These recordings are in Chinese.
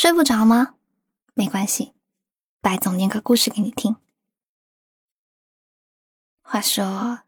睡不着吗？没关系，白总念个故事给你听。话说，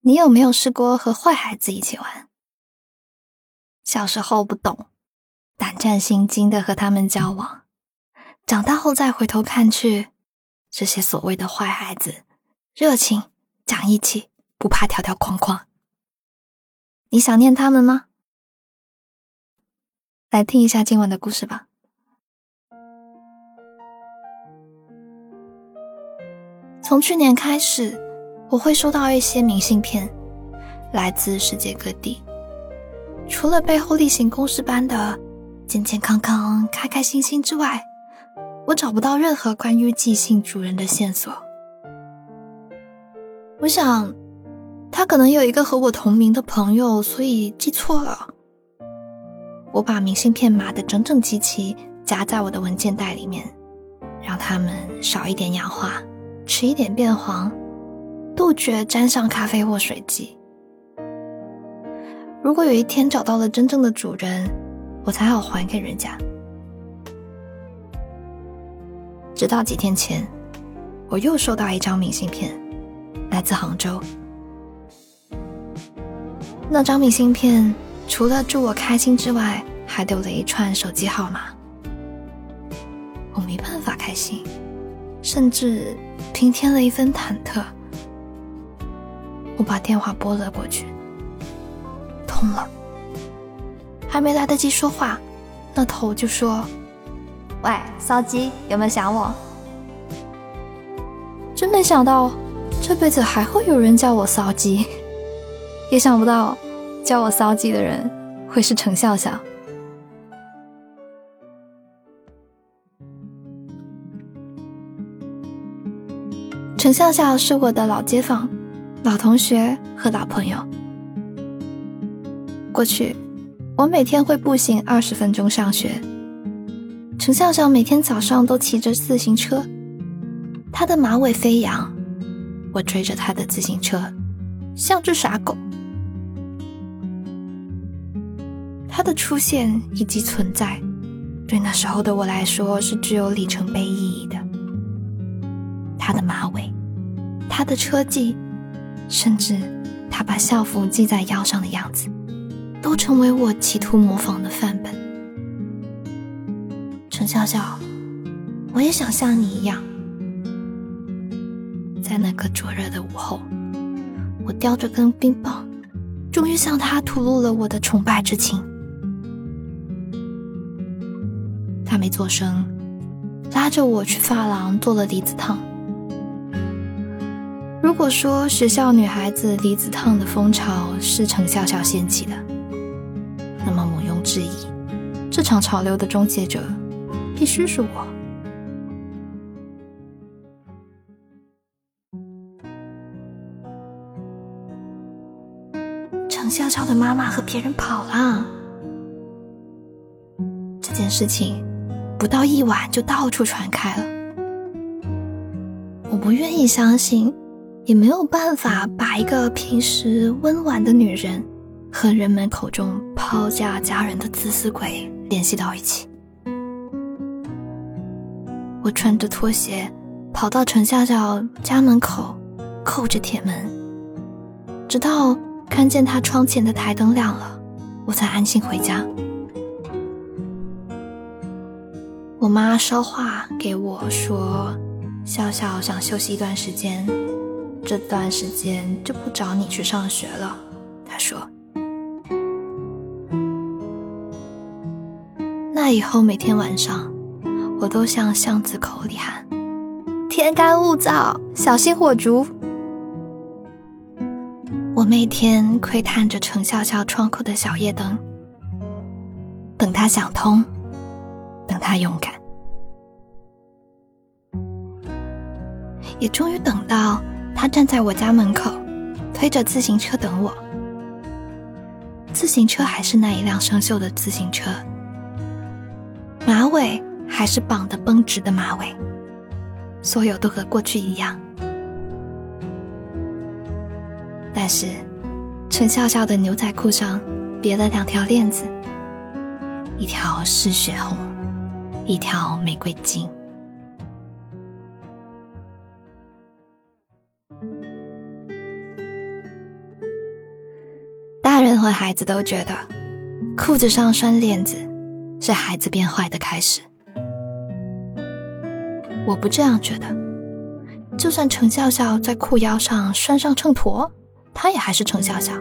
你有没有试过和坏孩子一起玩？小时候不懂，胆战心惊的和他们交往，长大后再回头看去，这些所谓的坏孩子，热情、讲义气，不怕条条框框。你想念他们吗？来听一下今晚的故事吧。从去年开始，我会收到一些明信片，来自世界各地。除了背后例行公事般的健健康康、开开心心之外，我找不到任何关于寄信主人的线索。我想，他可能有一个和我同名的朋友，所以寄错了。我把明信片码得整整齐齐，夹在我的文件袋里面，让它们少一点氧化。迟一点变黄，杜绝沾上咖啡或水迹。如果有一天找到了真正的主人，我才好还给人家。直到几天前，我又收到一张明信片，来自杭州。那张明信片除了祝我开心之外，还留了一串手机号码。我没办法开心。甚至平添了一分忐忑。我把电话拨了过去，通了。还没来得及说话，那头就说：“喂，骚鸡，有没有想我？”真没想到，这辈子还会有人叫我骚鸡，也想不到叫我骚鸡的人会是程笑笑。陈笑笑是我的老街坊、老同学和老朋友。过去，我每天会步行二十分钟上学。陈笑笑每天早上都骑着自行车，她的马尾飞扬，我追着她的自行车，像只傻狗。她的出现以及存在，对那时候的我来说是具有里程碑意义的。他的马尾，他的车技，甚至他把校服系在腰上的样子，都成为我企图模仿的范本。陈笑笑，我也想像你一样，在那个灼热的午后，我叼着根冰棒，终于向他吐露了我的崇拜之情。他没做声，拉着我去发廊做了离子烫。如果说学校女孩子离子烫的风潮是程笑笑掀起的，那么毋庸置疑，这场潮流的终结者必须是我。程笑笑的妈妈和别人跑了，这件事情不到一晚就到处传开了，我不愿意相信。也没有办法把一个平时温婉的女人和人们口中抛家家人的自私鬼联系到一起。我穿着拖鞋跑到陈笑笑家门口，扣着铁门，直到看见她窗前的台灯亮了，我才安心回家。我妈捎话给我说，笑笑想休息一段时间。这段时间就不找你去上学了，他说。那以后每天晚上，我都向巷子口里喊：“天干物燥，小心火烛。”我每天窥探着程笑笑窗口的小夜灯，等他想通，等他勇敢，也终于等到。他站在我家门口，推着自行车等我。自行车还是那一辆生锈的自行车，马尾还是绑得绷直的马尾，所有都和过去一样。但是，陈笑笑的牛仔裤上别了两条链子，一条是血红，一条玫瑰金。孩子都觉得，裤子上拴链子是孩子变坏的开始。我不这样觉得，就算程笑笑在裤腰上拴上秤砣，他也还是程笑笑。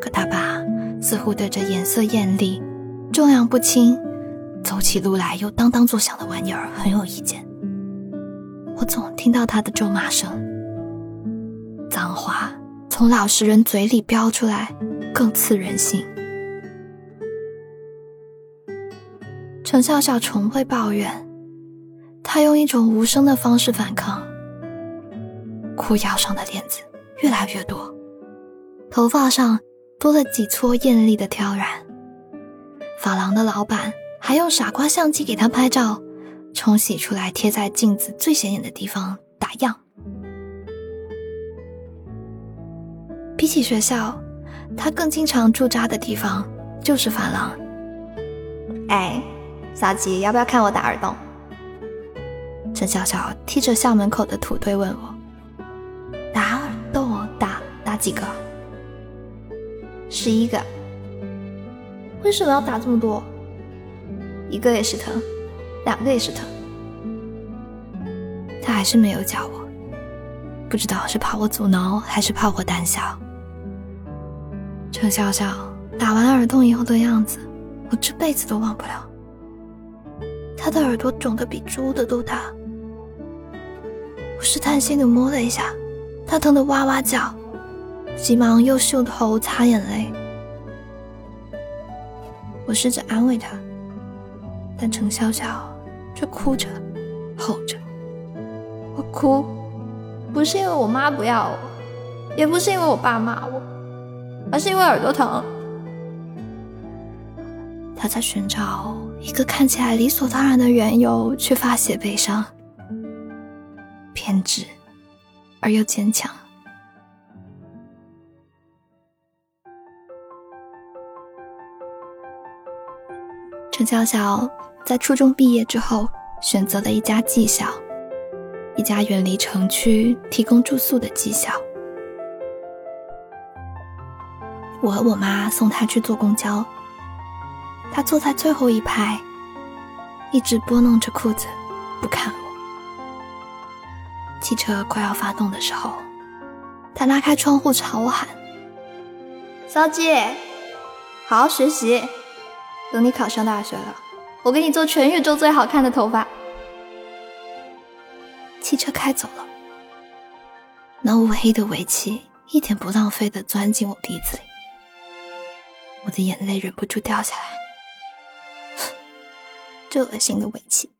可他爸似乎对这颜色艳丽、重量不轻、走起路来又当当作响的玩意儿很有意见。我总听到他的咒骂声，脏话从老实人嘴里飙出来，更刺人心。程笑笑从会抱怨。他用一种无声的方式反抗，裤腰上的链子越来越多，头发上多了几撮艳丽的挑染。发廊的老板还用傻瓜相机给他拍照，冲洗出来贴在镜子最显眼的地方打样。比起学校，他更经常驻扎的地方就是发廊。哎，小吉，要不要看我打耳洞？陈笑笑踢着校门口的土堆问我：“打耳洞打打几个？十一个。为什么要打这么多？一个也是疼，两个也是疼。他还是没有叫我，不知道是怕我阻挠，还是怕我胆小。程笑笑打完耳洞以后的样子，我这辈子都忘不了。他的耳朵肿得比猪的都大。”我试探性的摸了一下，他疼得哇哇叫，急忙用袖头擦眼泪。我试着安慰他，但程潇潇却哭着吼着。我哭，不是因为我妈不要我，也不是因为我爸骂我，而是因为耳朵疼。他在寻找一个看起来理所当然的缘由去发泄悲伤。偏执而又坚强。陈笑笑在初中毕业之后，选择了一家技校，一家远离城区、提供住宿的技校。我和我妈送他去坐公交，他坐在最后一排，一直拨弄着裤子，不看我。汽车快要发动的时候，他拉开窗户朝我喊：“小姐，好好学习，等你考上大学了，我给你做全宇宙最好看的头发。”汽车开走了，那乌黑的尾气一点不浪费的钻进我鼻子里，我的眼泪忍不住掉下来，这恶心的尾气。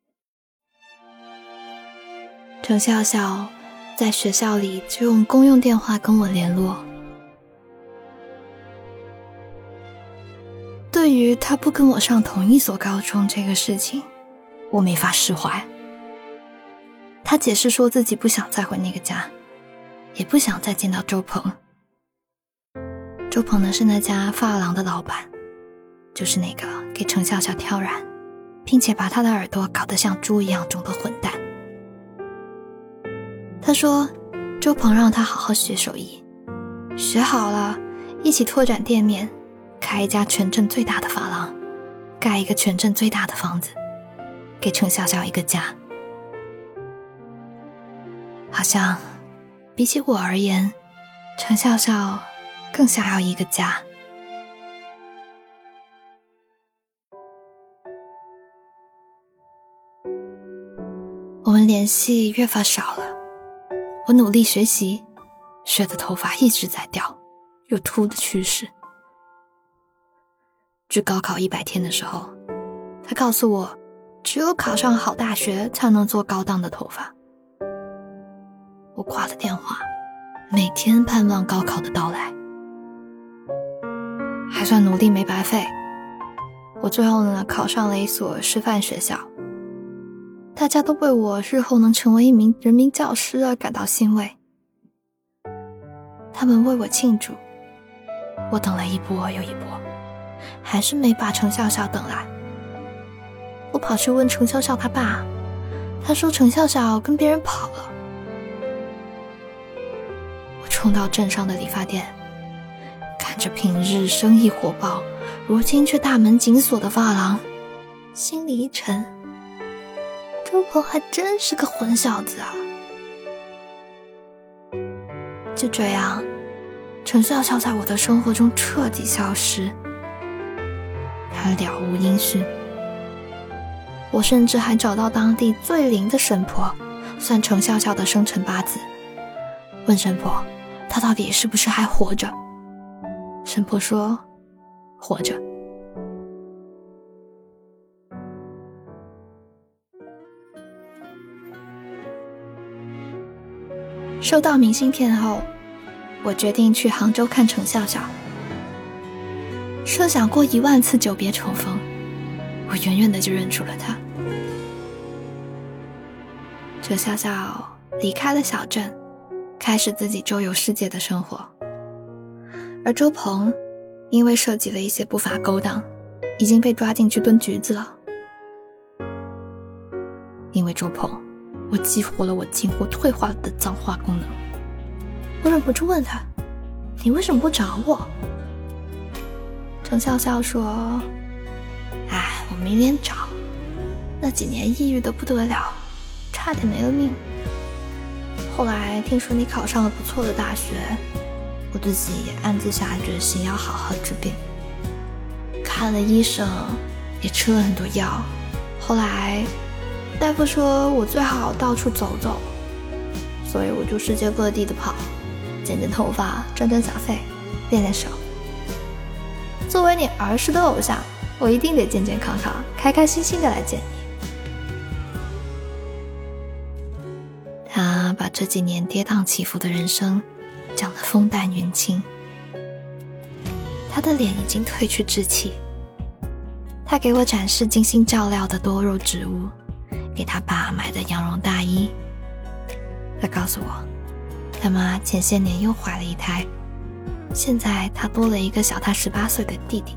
程笑笑在学校里就用公用电话跟我联络。对于他不跟我上同一所高中这个事情，我没法释怀。他解释说自己不想再回那个家，也不想再见到周鹏。周鹏呢是那家发廊的老板，就是那个给程笑笑挑染，并且把他的耳朵搞得像猪一样肿的混蛋。他说：“周鹏让他好好学手艺，学好了，一起拓展店面，开一家全镇最大的发廊，盖一个全镇最大的房子，给程笑笑一个家。好像比起我而言，程笑笑更想要一个家。”我们联系越发少了。我努力学习，学的头发一直在掉，有秃的趋势。距高考一百天的时候，他告诉我，只有考上好大学才能做高档的头发。我挂了电话，每天盼望高考的到来，还算努力没白费。我最后呢，考上了一所师范学校。大家都为我日后能成为一名人民教师而感到欣慰，他们为我庆祝。我等了一波又一波，还是没把程笑笑等来。我跑去问程笑笑他爸，他说程笑笑跟别人跑了。我冲到镇上的理发店，看着平日生意火爆，如今却大门紧锁的发廊，心里一沉，周鹏还真是个混小子啊！就这样，程笑笑在我的生活中彻底消失，他了无音讯。我甚至还找到当地最灵的神婆，算程笑笑的生辰八字，问神婆，他到底是不是还活着？神婆说，活着。收到明信片后，我决定去杭州看程笑笑。设想过一万次久别重逢，我远远的就认出了他。程笑笑离开了小镇，开始自己周游世界的生活。而周鹏，因为涉及了一些不法勾当，已经被抓进去蹲局子了。因为周鹏，我激活了我近乎退化的脏话功能。我忍不住问他：“你为什么不找我？”程笑笑说：“哎，我没脸找，那几年抑郁的不得了。”差点没了命。后来听说你考上了不错的大学，我自己也暗自下决心要好好治病。看了医生，也吃了很多药。后来大夫说我最好到处走走，所以我就世界各地的跑，剪剪头发，赚赚小费，练练手。作为你儿时的偶像，我一定得健健康康、开开心心的来见你。他把这几年跌宕起伏的人生讲得风淡云轻，他的脸已经褪去稚气。他给我展示精心照料的多肉植物，给他爸买的羊绒大衣。他告诉我，他妈前些年又怀了一胎，现在他多了一个小他十八岁的弟弟。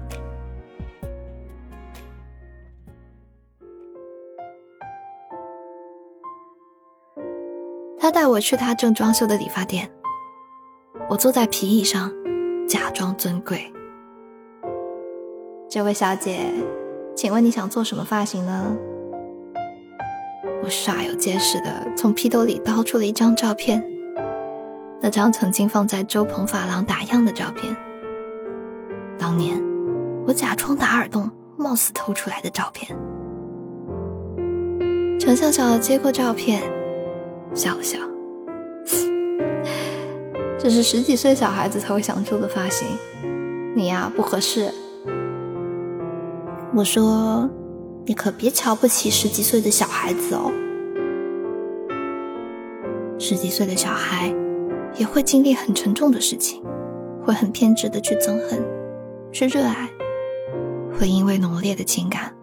他带我去他正装修的理发店，我坐在皮椅上，假装尊贵。这位小姐，请问你想做什么发型呢？我煞有介事的从皮兜里掏出了一张照片，那张曾经放在周鹏发廊打样的照片。当年我假装打耳洞，貌似偷出来的照片。程笑笑接过照片。笑了笑，这是十几岁小孩子才会想做的发型，你呀不合适。我说，你可别瞧不起十几岁的小孩子哦。十几岁的小孩也会经历很沉重的事情，会很偏执的去憎恨，去热爱，会因为浓烈的情感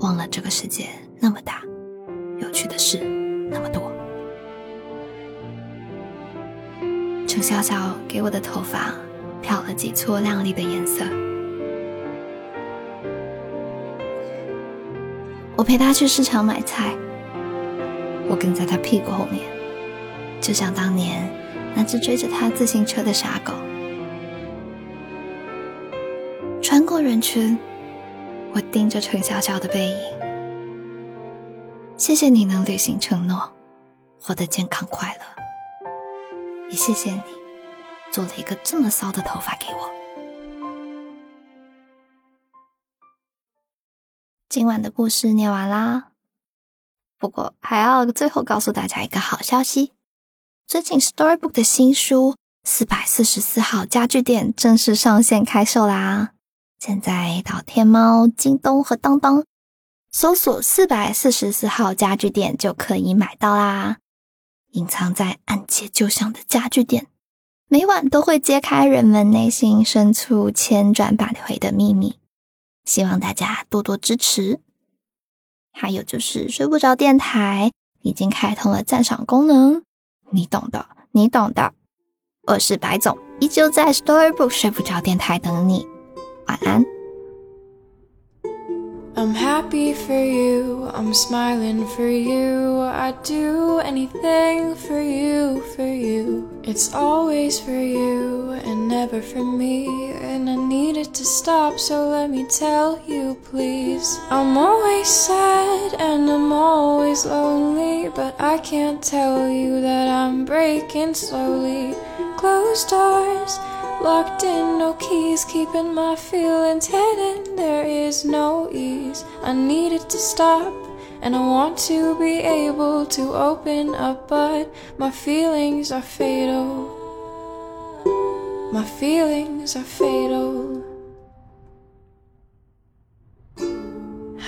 忘了这个世界那么大，有趣的事那么多。程小小给我的头发漂了几撮亮丽的颜色。我陪他去市场买菜，我跟在他屁股后面，就像当年那只追着他自行车的傻狗。穿过人群，我盯着程小小的背影。谢谢你能履行承诺，活得健康快乐。也谢谢你，做了一个这么骚的头发给我。今晚的故事念完啦，不过还要最后告诉大家一个好消息：最近 Storybook 的新书《四百四十四号家具店》正式上线开售啦！现在到天猫、京东和当当搜索“四百四十四号家具店”就可以买到啦。隐藏在暗街旧巷的家具店，每晚都会揭开人们内心深处千转百回的秘密。希望大家多多支持。还有就是睡不着电台已经开通了赞赏功能，你懂的，你懂的。我是白总，依旧在 Storybook 睡不着电台等你。晚安。I'm happy for you, I'm smiling for you. I'd do anything for you, for you. It's always for you and never for me. And I need it to stop, so let me tell you, please. I'm always sad and I'm always lonely, but I can't tell you that I'm breaking slowly. Closed doors Locked in, no keys, keeping my feelings hidden. There is no ease. I need it to stop, and I want to be able to open up, but my feelings are fatal. My feelings are fatal.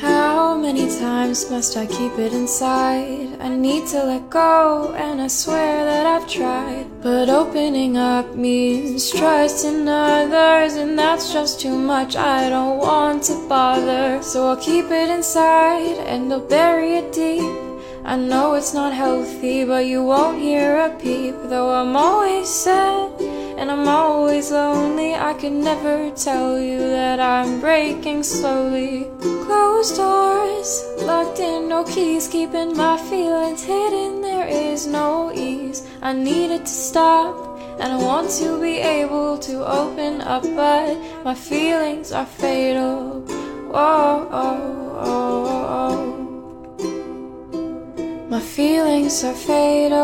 How many times must I keep it inside? I need to let go, and I swear that I've tried. But opening up means trusting others, and that's just too much. I don't want to bother, so I'll keep it inside and I'll bury it deep. I know it's not healthy, but you won't hear a peep, though I'm always sad and I'm always lonely. I could never tell you that I'm breaking slowly. Closed doors, locked in, no keys, keeping my feelings hidden. There is no ease. I need it to stop, and I want to be able to open up, but my feelings are fatal. Whoa, oh, oh, oh. My feelings are fatal.